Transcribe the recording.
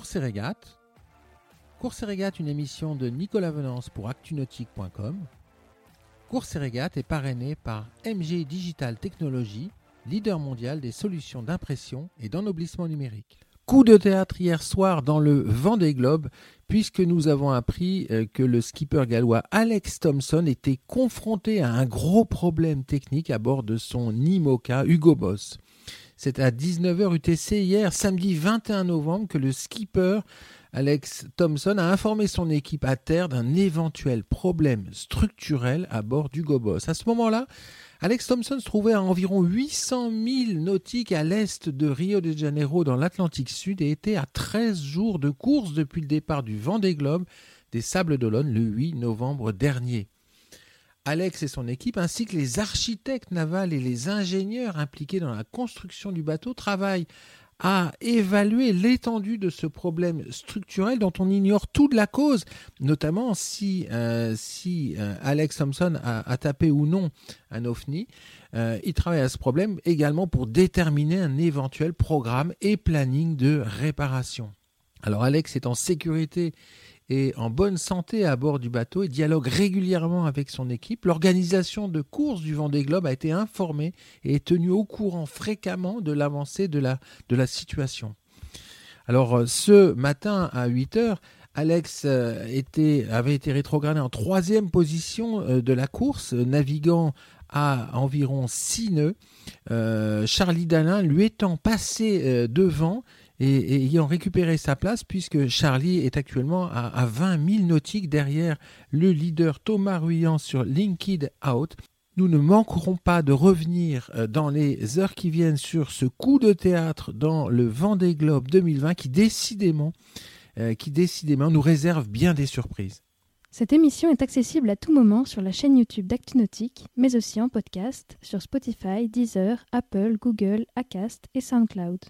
Course et régate. Course une émission de Nicolas Venance pour actunautique.com. Course et régate est parrainée par MG Digital Technologies, leader mondial des solutions d'impression et d'ennoblissement numérique. Coup de théâtre hier soir dans le Vendée Globe, puisque nous avons appris euh, que le skipper gallois Alex Thompson était confronté à un gros problème technique à bord de son IMOCA Hugo Boss. C'est à 19h UTC hier, samedi 21 novembre, que le skipper Alex Thompson a informé son équipe à terre d'un éventuel problème structurel à bord du Gobos. À ce moment-là, Alex Thompson se trouvait à environ 800 000 nautiques à l'est de Rio de Janeiro dans l'Atlantique Sud et était à 13 jours de course depuis le départ du Vendée Globe des Sables d'Olonne le 8 novembre dernier. Alex et son équipe, ainsi que les architectes navals et les ingénieurs impliqués dans la construction du bateau, travaillent à évaluer l'étendue de ce problème structurel dont on ignore toute la cause, notamment si, euh, euh, Alex Thompson a, tapé ou non un OVNI. Euh, il travaille à ce problème également pour déterminer un éventuel programme et planning de réparation. Alors Alex est en sécurité et en bonne santé à bord du bateau et dialogue régulièrement avec son équipe. L'organisation de course du Vendée Globe a été informée et est tenue au courant fréquemment de l'avancée de la, situation. Alors euh, ce matin à 8 heures, Alex euh, avait été rétrogradé en troisième position euh, de la course, naviguant à environ 6 nœuds. Charlie Dalin lui étant passé devant et, ayant récupéré sa place puisque Charlie est actuellement à, 20 000 nautiques derrière le leader Thomas Ruyant sur Linked Out. Nous ne manquerons pas de revenir euh, dans les heures qui viennent sur ce coup de théâtre dans le Vendée Globe 2020 qui décidément, euh, qui décidément nous réserve bien des surprises. Cette émission est accessible à tout moment sur la chaîne YouTube d'ActuNautique, mais aussi en podcast sur Spotify, Deezer, Apple, Google, Acast et SoundCloud.